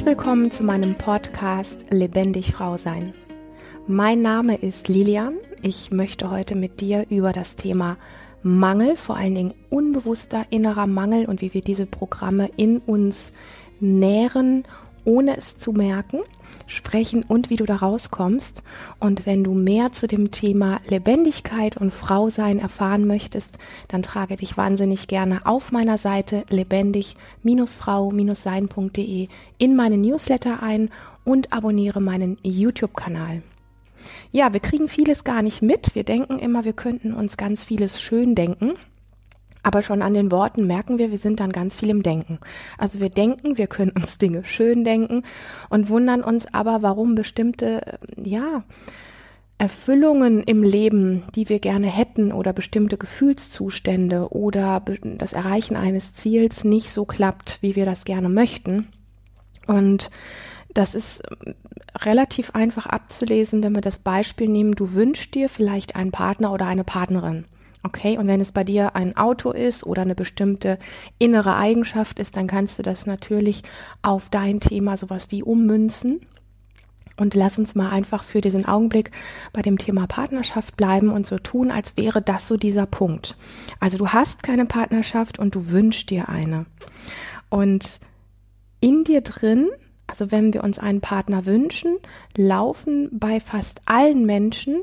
Herzlich willkommen zu meinem Podcast Lebendig Frau sein. Mein Name ist Lilian. Ich möchte heute mit dir über das Thema Mangel, vor allen Dingen unbewusster innerer Mangel und wie wir diese Programme in uns nähren, ohne es zu merken, sprechen und wie du da rauskommst. Und wenn du mehr zu dem Thema Lebendigkeit und Frausein erfahren möchtest, dann trage dich wahnsinnig gerne auf meiner Seite lebendig-frau-sein.de in meinen Newsletter ein und abonniere meinen YouTube-Kanal. Ja, wir kriegen vieles gar nicht mit. Wir denken immer, wir könnten uns ganz vieles schön denken. Aber schon an den Worten merken wir, wir sind dann ganz viel im Denken. Also wir denken, wir können uns Dinge schön denken und wundern uns aber, warum bestimmte, ja, Erfüllungen im Leben, die wir gerne hätten oder bestimmte Gefühlszustände oder das Erreichen eines Ziels nicht so klappt, wie wir das gerne möchten. Und das ist relativ einfach abzulesen, wenn wir das Beispiel nehmen, du wünschst dir vielleicht einen Partner oder eine Partnerin. Okay, und wenn es bei dir ein Auto ist oder eine bestimmte innere Eigenschaft ist, dann kannst du das natürlich auf dein Thema sowas wie ummünzen. Und lass uns mal einfach für diesen Augenblick bei dem Thema Partnerschaft bleiben und so tun, als wäre das so dieser Punkt. Also du hast keine Partnerschaft und du wünschst dir eine. Und in dir drin also wenn wir uns einen Partner wünschen, laufen bei fast allen Menschen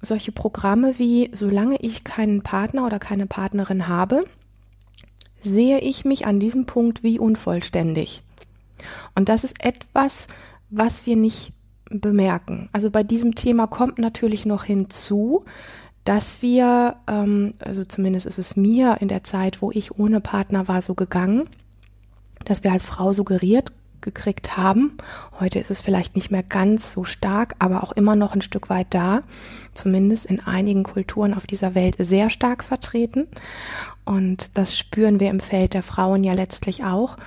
solche Programme wie, solange ich keinen Partner oder keine Partnerin habe, sehe ich mich an diesem Punkt wie unvollständig. Und das ist etwas, was wir nicht bemerken. Also bei diesem Thema kommt natürlich noch hinzu, dass wir, ähm, also zumindest ist es mir in der Zeit, wo ich ohne Partner war, so gegangen, dass wir als Frau suggeriert gekriegt haben. Heute ist es vielleicht nicht mehr ganz so stark, aber auch immer noch ein Stück weit da, zumindest in einigen Kulturen auf dieser Welt sehr stark vertreten. Und das spüren wir im Feld der Frauen ja letztlich auch,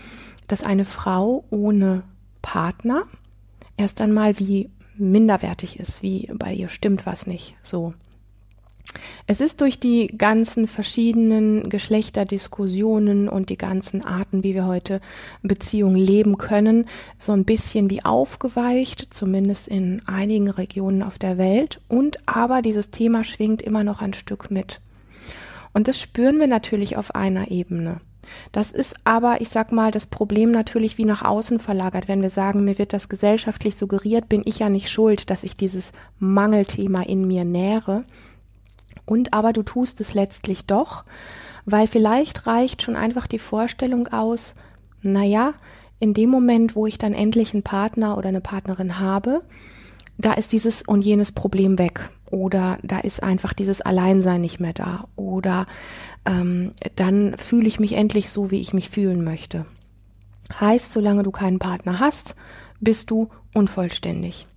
dass eine Frau ohne Partner erst einmal wie minderwertig ist, wie bei ihr stimmt was nicht, so. Es ist durch die ganzen verschiedenen Geschlechterdiskussionen und die ganzen Arten, wie wir heute Beziehungen leben können, so ein bisschen wie aufgeweicht, zumindest in einigen Regionen auf der Welt. Und aber dieses Thema schwingt immer noch ein Stück mit. Und das spüren wir natürlich auf einer Ebene. Das ist aber, ich sag mal, das Problem natürlich wie nach außen verlagert. Wenn wir sagen, mir wird das gesellschaftlich suggeriert, bin ich ja nicht schuld, dass ich dieses Mangelthema in mir nähere und aber du tust es letztlich doch, weil vielleicht reicht schon einfach die Vorstellung aus, naja, in dem Moment, wo ich dann endlich einen Partner oder eine Partnerin habe, da ist dieses und jenes Problem weg. Oder da ist einfach dieses Alleinsein nicht mehr da. Oder ähm, dann fühle ich mich endlich so, wie ich mich fühlen möchte. Heißt, solange du keinen Partner hast, bist du unvollständig.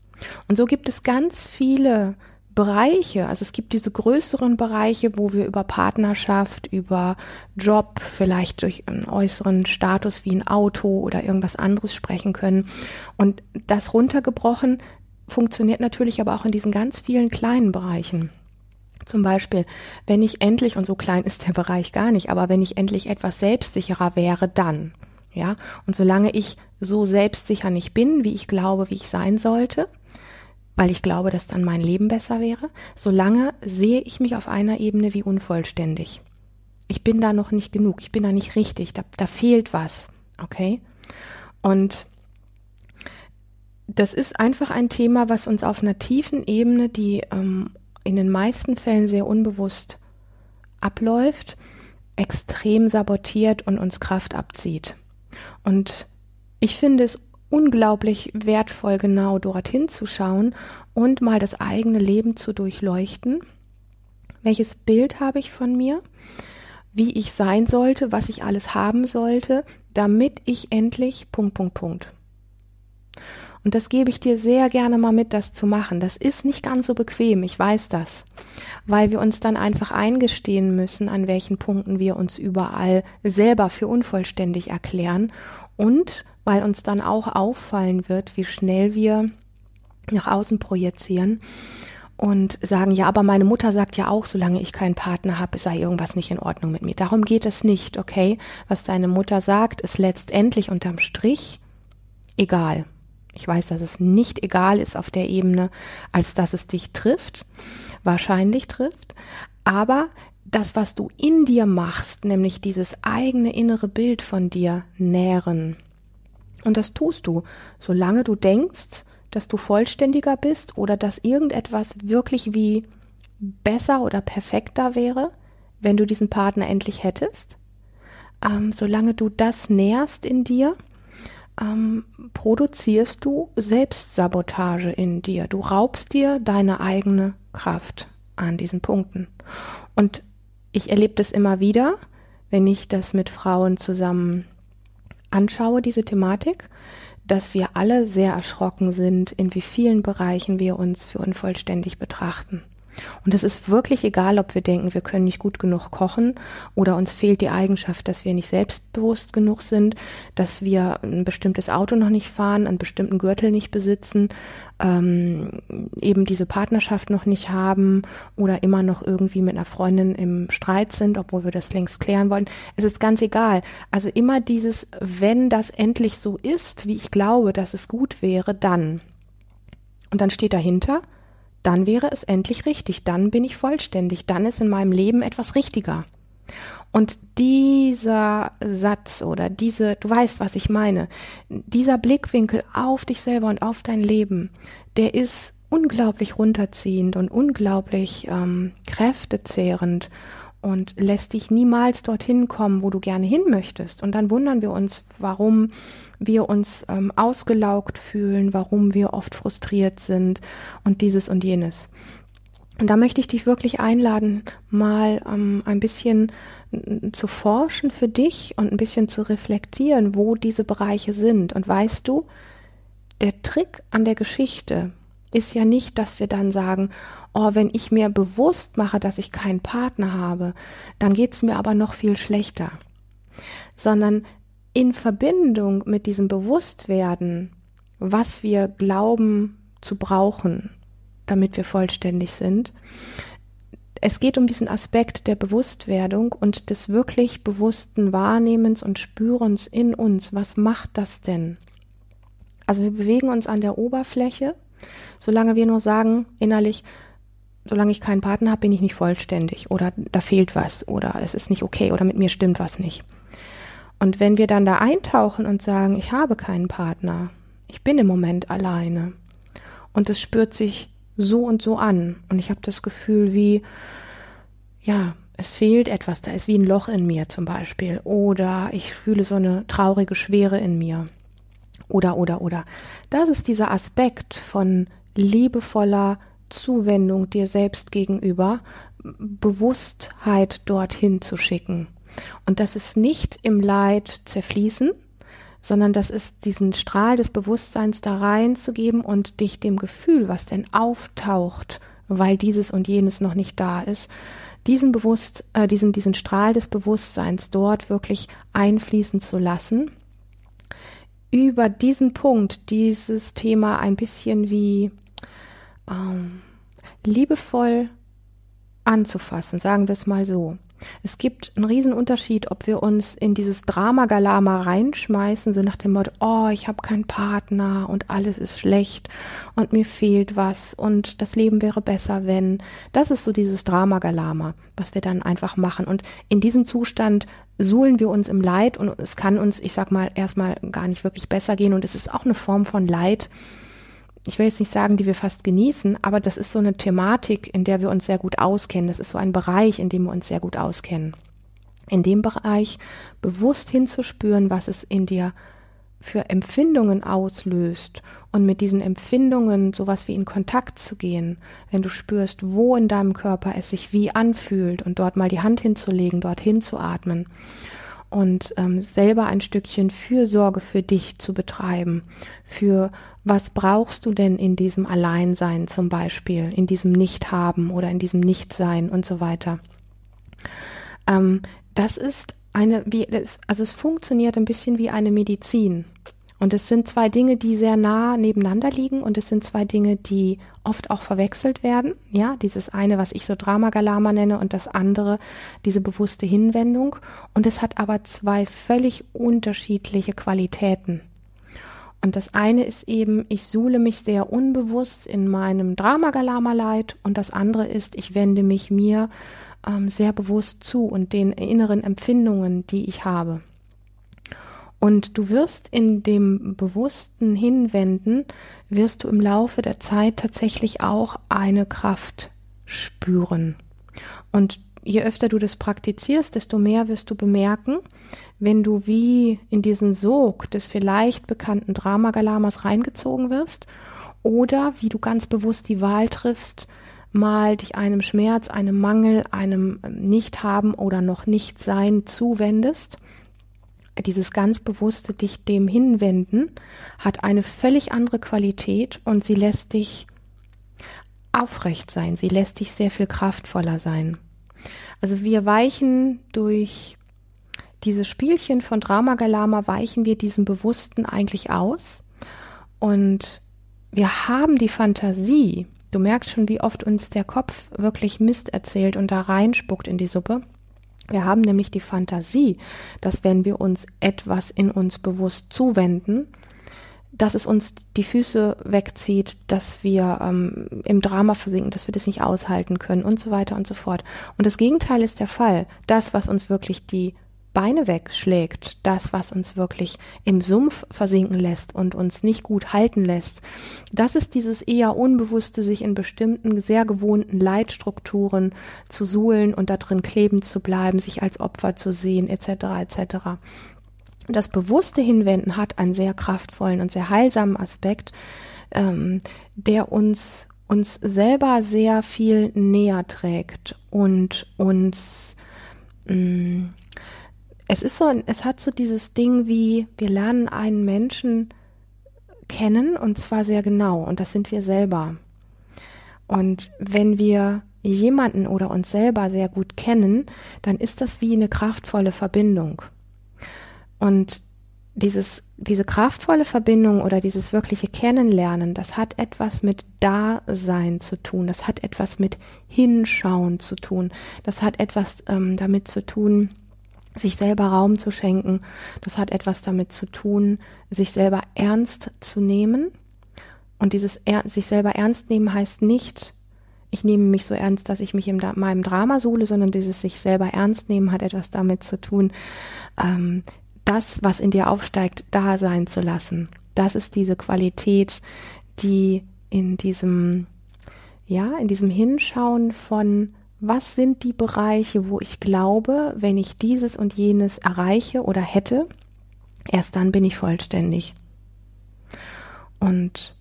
Und so gibt es ganz viele Bereiche, also es gibt diese größeren Bereiche, wo wir über Partnerschaft, über Job, vielleicht durch einen äußeren Status wie ein Auto oder irgendwas anderes sprechen können. Und das runtergebrochen funktioniert natürlich aber auch in diesen ganz vielen kleinen Bereichen. Zum Beispiel, wenn ich endlich, und so klein ist der Bereich gar nicht, aber wenn ich endlich etwas selbstsicherer wäre, dann. Ja, und solange ich so selbstsicher nicht bin, wie ich glaube, wie ich sein sollte, weil ich glaube, dass dann mein Leben besser wäre, solange sehe ich mich auf einer Ebene wie unvollständig. Ich bin da noch nicht genug, ich bin da nicht richtig, da, da fehlt was, okay? Und das ist einfach ein Thema, was uns auf einer tiefen Ebene, die ähm, in den meisten Fällen sehr unbewusst abläuft, extrem sabotiert und uns Kraft abzieht. Und ich finde es unglaublich wertvoll, genau dorthin zu schauen und mal das eigene Leben zu durchleuchten. Welches Bild habe ich von mir? Wie ich sein sollte, was ich alles haben sollte, damit ich endlich Punkt, Punkt, Punkt. Und das gebe ich dir sehr gerne mal mit, das zu machen. Das ist nicht ganz so bequem, ich weiß das, weil wir uns dann einfach eingestehen müssen, an welchen Punkten wir uns überall selber für unvollständig erklären und weil uns dann auch auffallen wird, wie schnell wir nach außen projizieren und sagen, ja, aber meine Mutter sagt ja auch, solange ich keinen Partner habe, sei irgendwas nicht in Ordnung mit mir. Darum geht es nicht, okay? Was deine Mutter sagt, ist letztendlich unterm Strich egal. Ich weiß, dass es nicht egal ist auf der Ebene, als dass es dich trifft, wahrscheinlich trifft, aber das, was du in dir machst, nämlich dieses eigene innere Bild von dir nähren. Und das tust du, solange du denkst, dass du vollständiger bist oder dass irgendetwas wirklich wie besser oder perfekter wäre, wenn du diesen Partner endlich hättest. Ähm, solange du das nährst in dir, ähm, produzierst du Selbstsabotage in dir. Du raubst dir deine eigene Kraft an diesen Punkten. Und ich erlebe das immer wieder, wenn ich das mit Frauen zusammen anschaue, diese Thematik, dass wir alle sehr erschrocken sind, in wie vielen Bereichen wir uns für unvollständig betrachten. Und es ist wirklich egal, ob wir denken, wir können nicht gut genug kochen oder uns fehlt die Eigenschaft, dass wir nicht selbstbewusst genug sind, dass wir ein bestimmtes Auto noch nicht fahren, einen bestimmten Gürtel nicht besitzen, ähm, eben diese Partnerschaft noch nicht haben oder immer noch irgendwie mit einer Freundin im Streit sind, obwohl wir das längst klären wollen. Es ist ganz egal. Also immer dieses, wenn das endlich so ist, wie ich glaube, dass es gut wäre, dann. Und dann steht dahinter, dann wäre es endlich richtig, dann bin ich vollständig, dann ist in meinem Leben etwas richtiger. Und dieser Satz oder diese, du weißt, was ich meine, dieser Blickwinkel auf dich selber und auf dein Leben, der ist unglaublich runterziehend und unglaublich ähm, kräftezehrend und lässt dich niemals dorthin kommen, wo du gerne hin möchtest. Und dann wundern wir uns, warum wir uns ähm, ausgelaugt fühlen, warum wir oft frustriert sind und dieses und jenes. Und da möchte ich dich wirklich einladen, mal ähm, ein bisschen zu forschen für dich und ein bisschen zu reflektieren, wo diese Bereiche sind. Und weißt du, der Trick an der Geschichte ist ja nicht, dass wir dann sagen, oh, wenn ich mir bewusst mache, dass ich keinen Partner habe, dann geht's mir aber noch viel schlechter. Sondern in Verbindung mit diesem Bewusstwerden, was wir glauben zu brauchen, damit wir vollständig sind, es geht um diesen Aspekt der Bewusstwerdung und des wirklich bewussten Wahrnehmens und Spürens in uns. Was macht das denn? Also wir bewegen uns an der Oberfläche, solange wir nur sagen innerlich, solange ich keinen Partner habe, bin ich nicht vollständig oder da fehlt was oder es ist nicht okay oder mit mir stimmt was nicht. Und wenn wir dann da eintauchen und sagen, ich habe keinen Partner, ich bin im Moment alleine und es spürt sich so und so an und ich habe das Gefühl wie, ja, es fehlt etwas, da ist wie ein Loch in mir zum Beispiel oder ich fühle so eine traurige Schwere in mir oder oder oder. Das ist dieser Aspekt von liebevoller Zuwendung dir selbst gegenüber, Bewusstheit dorthin zu schicken. Und das ist nicht im Leid zerfließen, sondern das ist diesen Strahl des Bewusstseins da reinzugeben und dich dem Gefühl, was denn auftaucht, weil dieses und jenes noch nicht da ist, diesen bewusst, äh, diesen, diesen Strahl des Bewusstseins dort wirklich einfließen zu lassen, über diesen Punkt dieses Thema ein bisschen wie ähm, liebevoll anzufassen, sagen wir es mal so. Es gibt einen riesen Unterschied, ob wir uns in dieses Drama-Galama reinschmeißen, so nach dem Motto, oh, ich habe keinen Partner und alles ist schlecht und mir fehlt was und das Leben wäre besser, wenn. Das ist so dieses Drama-Galama, was wir dann einfach machen. Und in diesem Zustand suhlen wir uns im Leid und es kann uns, ich sag mal, erstmal gar nicht wirklich besser gehen und es ist auch eine Form von Leid, ich will jetzt nicht sagen, die wir fast genießen, aber das ist so eine Thematik, in der wir uns sehr gut auskennen. Das ist so ein Bereich, in dem wir uns sehr gut auskennen. In dem Bereich bewusst hinzuspüren, was es in dir für Empfindungen auslöst und mit diesen Empfindungen sowas wie in Kontakt zu gehen, wenn du spürst, wo in deinem Körper es sich wie anfühlt und dort mal die Hand hinzulegen, dort hinzuatmen und ähm, selber ein Stückchen Fürsorge für dich zu betreiben, für was brauchst du denn in diesem Alleinsein zum Beispiel, in diesem Nichthaben oder in diesem Nichtsein und so weiter. Ähm, das ist eine, wie, also es funktioniert ein bisschen wie eine Medizin. Und es sind zwei Dinge, die sehr nah nebeneinander liegen und es sind zwei Dinge, die oft auch verwechselt werden. Ja, dieses eine, was ich so Dramagalama nenne und das andere, diese bewusste Hinwendung. Und es hat aber zwei völlig unterschiedliche Qualitäten. Und das eine ist eben, ich suhle mich sehr unbewusst in meinem Dramagalama-Leid und das andere ist, ich wende mich mir ähm, sehr bewusst zu und den inneren Empfindungen, die ich habe. Und du wirst in dem bewussten Hinwenden, wirst du im Laufe der Zeit tatsächlich auch eine Kraft spüren. Und je öfter du das praktizierst, desto mehr wirst du bemerken, wenn du wie in diesen Sog des vielleicht bekannten Dramagalamas reingezogen wirst oder wie du ganz bewusst die Wahl triffst, mal dich einem Schmerz, einem Mangel, einem Nicht-Haben oder noch Nicht-Sein zuwendest. Dieses ganz bewusste dich dem hinwenden hat eine völlig andere Qualität und sie lässt dich aufrecht sein. Sie lässt dich sehr viel kraftvoller sein. Also wir weichen durch diese Spielchen von Drama Galama weichen wir diesem Bewussten eigentlich aus und wir haben die Fantasie, du merkst schon, wie oft uns der Kopf wirklich Mist erzählt und da reinspuckt in die Suppe. Wir haben nämlich die Fantasie, dass wenn wir uns etwas in uns bewusst zuwenden, dass es uns die Füße wegzieht, dass wir ähm, im Drama versinken, dass wir das nicht aushalten können und so weiter und so fort. Und das Gegenteil ist der Fall. Das, was uns wirklich die Beine wegschlägt, das, was uns wirklich im Sumpf versinken lässt und uns nicht gut halten lässt, das ist dieses eher unbewusste, sich in bestimmten, sehr gewohnten Leitstrukturen zu suhlen und da drin kleben zu bleiben, sich als Opfer zu sehen, etc., etc. Das bewusste Hinwenden hat einen sehr kraftvollen und sehr heilsamen Aspekt, ähm, der uns uns selber sehr viel näher trägt und uns mh, mm, es ist so, es hat so dieses Ding wie, wir lernen einen Menschen kennen und zwar sehr genau und das sind wir selber. Und wenn wir jemanden oder uns selber sehr gut kennen, dann ist das wie eine kraftvolle Verbindung. Und dieses, diese kraftvolle Verbindung oder dieses wirkliche Kennenlernen, das hat etwas mit Dasein zu tun, das hat etwas mit Hinschauen zu tun, das hat etwas ähm, damit zu tun, sich selber Raum zu schenken. Das hat etwas damit zu tun, sich selber ernst zu nehmen. Und dieses er sich selber ernst nehmen heißt nicht, ich nehme mich so ernst, dass ich mich in meinem Drama suhle, sondern dieses sich selber ernst nehmen hat etwas damit zu tun, ähm, das, was in dir aufsteigt, da sein zu lassen. Das ist diese Qualität, die in diesem, ja, in diesem Hinschauen von was sind die Bereiche, wo ich glaube, wenn ich dieses und jenes erreiche oder hätte, erst dann bin ich vollständig. Und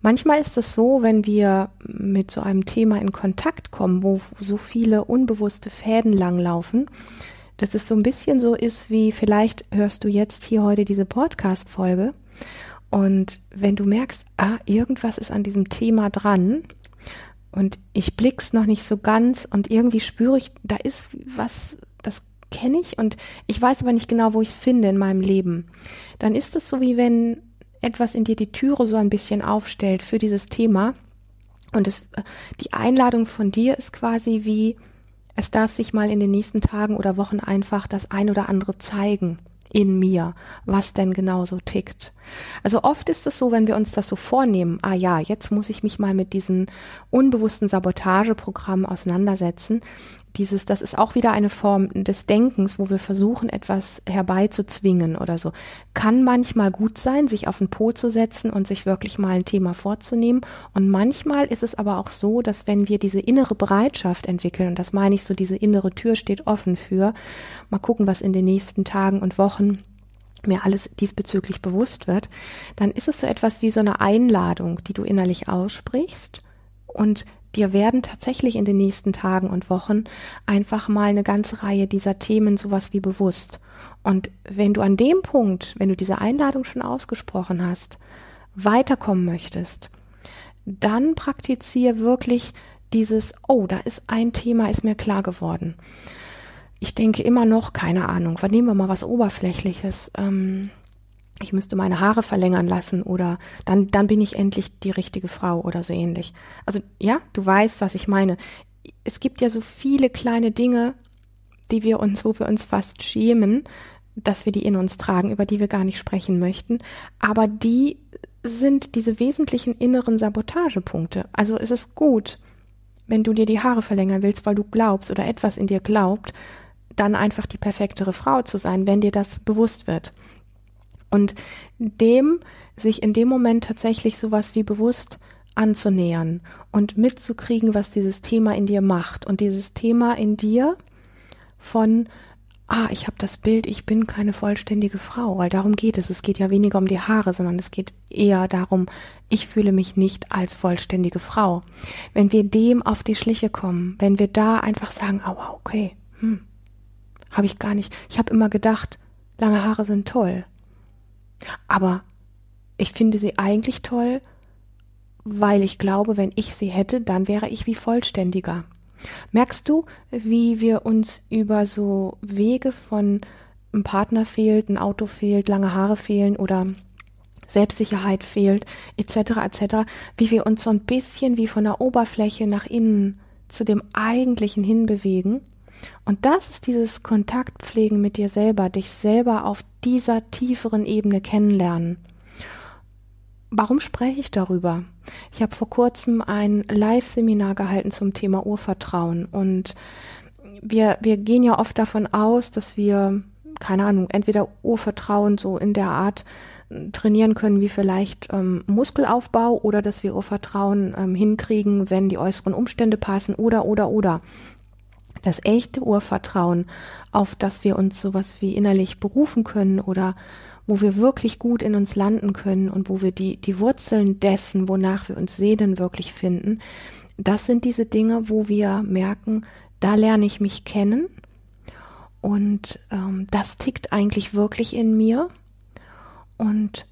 manchmal ist es so, wenn wir mit so einem Thema in Kontakt kommen, wo so viele unbewusste Fäden langlaufen, dass es so ein bisschen so ist, wie vielleicht hörst du jetzt hier heute diese Podcast-Folge und wenn du merkst, ah, irgendwas ist an diesem Thema dran, und ich blick's noch nicht so ganz und irgendwie spüre ich, da ist was, das kenne ich und ich weiß aber nicht genau, wo ich es finde in meinem Leben. Dann ist es so wie wenn etwas in dir die Türe so ein bisschen aufstellt für dieses Thema und es, die Einladung von dir ist quasi wie, es darf sich mal in den nächsten Tagen oder Wochen einfach das ein oder andere zeigen in mir, was denn genau so tickt. Also oft ist es so, wenn wir uns das so vornehmen, ah ja, jetzt muss ich mich mal mit diesen unbewussten Sabotageprogrammen auseinandersetzen, dieses, das ist auch wieder eine Form des Denkens, wo wir versuchen, etwas herbeizuzwingen oder so. Kann manchmal gut sein, sich auf den Po zu setzen und sich wirklich mal ein Thema vorzunehmen. Und manchmal ist es aber auch so, dass wenn wir diese innere Bereitschaft entwickeln, und das meine ich so, diese innere Tür steht offen für, mal gucken, was in den nächsten Tagen und Wochen mir alles diesbezüglich bewusst wird, dann ist es so etwas wie so eine Einladung, die du innerlich aussprichst und dir werden tatsächlich in den nächsten Tagen und Wochen einfach mal eine ganze Reihe dieser Themen sowas wie bewusst. Und wenn du an dem Punkt, wenn du diese Einladung schon ausgesprochen hast, weiterkommen möchtest, dann praktiziere wirklich dieses, oh, da ist ein Thema, ist mir klar geworden. Ich denke immer noch, keine Ahnung, nehmen wir mal was Oberflächliches. Ähm, ich müsste meine Haare verlängern lassen oder dann, dann bin ich endlich die richtige Frau oder so ähnlich. Also ja, du weißt, was ich meine. Es gibt ja so viele kleine Dinge, die wir uns, wo wir uns fast schämen, dass wir die in uns tragen, über die wir gar nicht sprechen möchten. Aber die sind diese wesentlichen inneren Sabotagepunkte. Also es ist gut, wenn du dir die Haare verlängern willst, weil du glaubst oder etwas in dir glaubt, dann einfach die perfektere Frau zu sein, wenn dir das bewusst wird. Und dem sich in dem Moment tatsächlich sowas wie bewusst anzunähern und mitzukriegen, was dieses Thema in dir macht und dieses Thema in dir von ah, ich habe das Bild, ich bin keine vollständige Frau, weil darum geht es. Es geht ja weniger um die Haare, sondern es geht eher darum, ich fühle mich nicht als vollständige Frau. Wenn wir dem auf die Schliche kommen, wenn wir da einfach sagen, oh, okay, hm, habe ich gar nicht. Ich habe immer gedacht, lange Haare sind toll. Aber ich finde sie eigentlich toll, weil ich glaube, wenn ich sie hätte, dann wäre ich wie vollständiger. Merkst du, wie wir uns über so Wege von ein Partner fehlt, ein Auto fehlt, lange Haare fehlen oder Selbstsicherheit fehlt, etc., etc., wie wir uns so ein bisschen wie von der Oberfläche nach innen zu dem Eigentlichen hinbewegen? Und das ist dieses Kontaktpflegen mit dir selber, dich selber auf dieser tieferen Ebene kennenlernen. Warum spreche ich darüber? Ich habe vor kurzem ein Live-Seminar gehalten zum Thema Urvertrauen und wir, wir gehen ja oft davon aus, dass wir, keine Ahnung, entweder Urvertrauen so in der Art äh, trainieren können wie vielleicht ähm, Muskelaufbau oder dass wir Urvertrauen ähm, hinkriegen, wenn die äußeren Umstände passen oder oder oder. Das echte Urvertrauen, auf das wir uns sowas wie innerlich berufen können oder wo wir wirklich gut in uns landen können und wo wir die, die Wurzeln dessen, wonach wir uns sehnen, wirklich finden, das sind diese Dinge, wo wir merken, da lerne ich mich kennen. Und ähm, das tickt eigentlich wirklich in mir. Und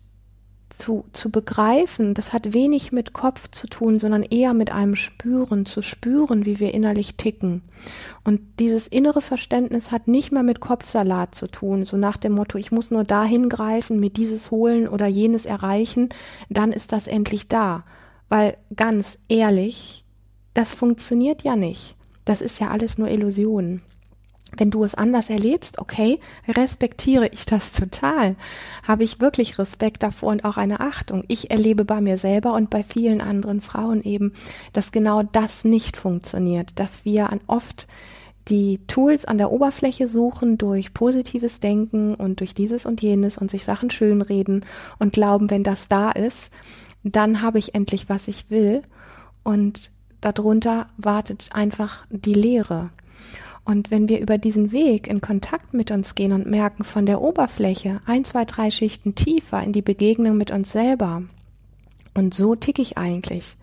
zu, zu begreifen, das hat wenig mit Kopf zu tun, sondern eher mit einem Spüren, zu spüren, wie wir innerlich ticken. Und dieses innere Verständnis hat nicht mehr mit Kopfsalat zu tun, so nach dem Motto, ich muss nur dahin greifen, mir dieses holen oder jenes erreichen, dann ist das endlich da. Weil ganz ehrlich, das funktioniert ja nicht. Das ist ja alles nur Illusion. Wenn du es anders erlebst, okay, respektiere ich das total. Habe ich wirklich Respekt davor und auch eine Achtung. Ich erlebe bei mir selber und bei vielen anderen Frauen eben, dass genau das nicht funktioniert, dass wir an oft die Tools an der Oberfläche suchen durch positives Denken und durch dieses und jenes und sich Sachen schönreden und glauben, wenn das da ist, dann habe ich endlich, was ich will. Und darunter wartet einfach die Leere. Und wenn wir über diesen Weg in Kontakt mit uns gehen und merken, von der Oberfläche ein, zwei, drei Schichten tiefer in die Begegnung mit uns selber, und so tick ich eigentlich,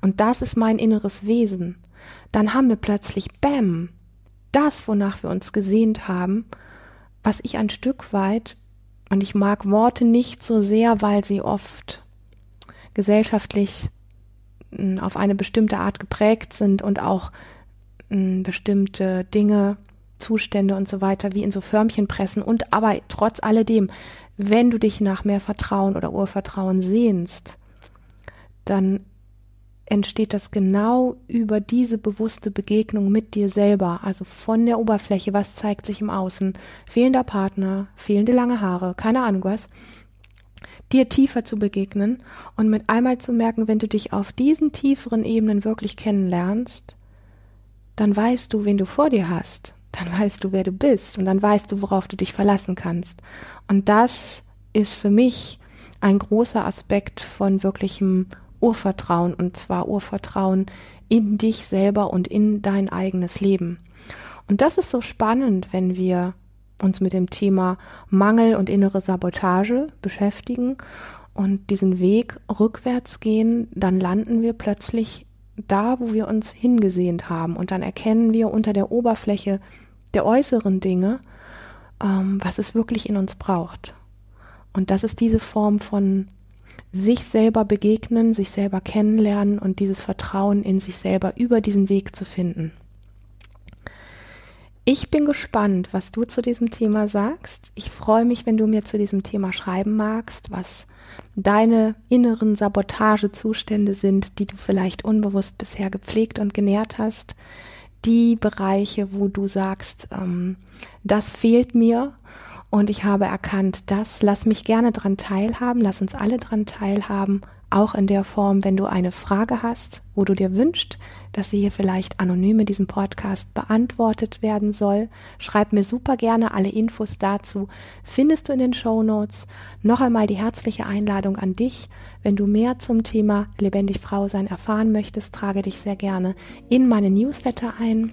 und das ist mein inneres Wesen, dann haben wir plötzlich, bam, das, wonach wir uns gesehnt haben, was ich ein Stück weit, und ich mag Worte nicht so sehr, weil sie oft gesellschaftlich hm, auf eine bestimmte Art geprägt sind und auch bestimmte Dinge, Zustände und so weiter wie in so Förmchen pressen und aber trotz alledem, wenn du dich nach mehr Vertrauen oder Urvertrauen sehnst, dann entsteht das genau über diese bewusste Begegnung mit dir selber, also von der Oberfläche, was zeigt sich im Außen, fehlender Partner, fehlende lange Haare, keine Ahnung was, dir tiefer zu begegnen und mit einmal zu merken, wenn du dich auf diesen tieferen Ebenen wirklich kennenlernst, dann weißt du, wen du vor dir hast. Dann weißt du, wer du bist und dann weißt du, worauf du dich verlassen kannst. Und das ist für mich ein großer Aspekt von wirklichem Urvertrauen und zwar Urvertrauen in dich selber und in dein eigenes Leben. Und das ist so spannend, wenn wir uns mit dem Thema Mangel und innere Sabotage beschäftigen und diesen Weg rückwärts gehen, dann landen wir plötzlich da, wo wir uns hingesehnt haben. Und dann erkennen wir unter der Oberfläche der äußeren Dinge, ähm, was es wirklich in uns braucht. Und das ist diese Form von sich selber begegnen, sich selber kennenlernen und dieses Vertrauen in sich selber über diesen Weg zu finden. Ich bin gespannt, was du zu diesem Thema sagst. Ich freue mich, wenn du mir zu diesem Thema schreiben magst, was deine inneren Sabotagezustände sind, die du vielleicht unbewusst bisher gepflegt und genährt hast, die Bereiche, wo du sagst, ähm, das fehlt mir Und ich habe erkannt, das lass mich gerne dran teilhaben, lass uns alle dran teilhaben, auch in der Form, wenn du eine Frage hast, wo du dir wünschst, dass sie hier vielleicht anonym in diesem Podcast beantwortet werden soll. Schreib mir super gerne alle Infos dazu. Findest du in den Show Notes. Noch einmal die herzliche Einladung an dich. Wenn du mehr zum Thema lebendig Frau sein erfahren möchtest, trage dich sehr gerne in meine Newsletter ein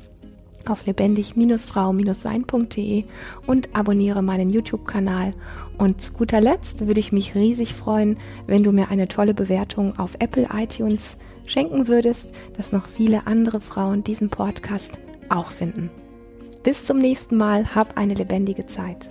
auf lebendig-frau-sein.de und abonniere meinen YouTube-Kanal. Und zu guter Letzt würde ich mich riesig freuen, wenn du mir eine tolle Bewertung auf Apple iTunes schenken würdest, dass noch viele andere Frauen diesen Podcast auch finden. Bis zum nächsten Mal, hab eine lebendige Zeit.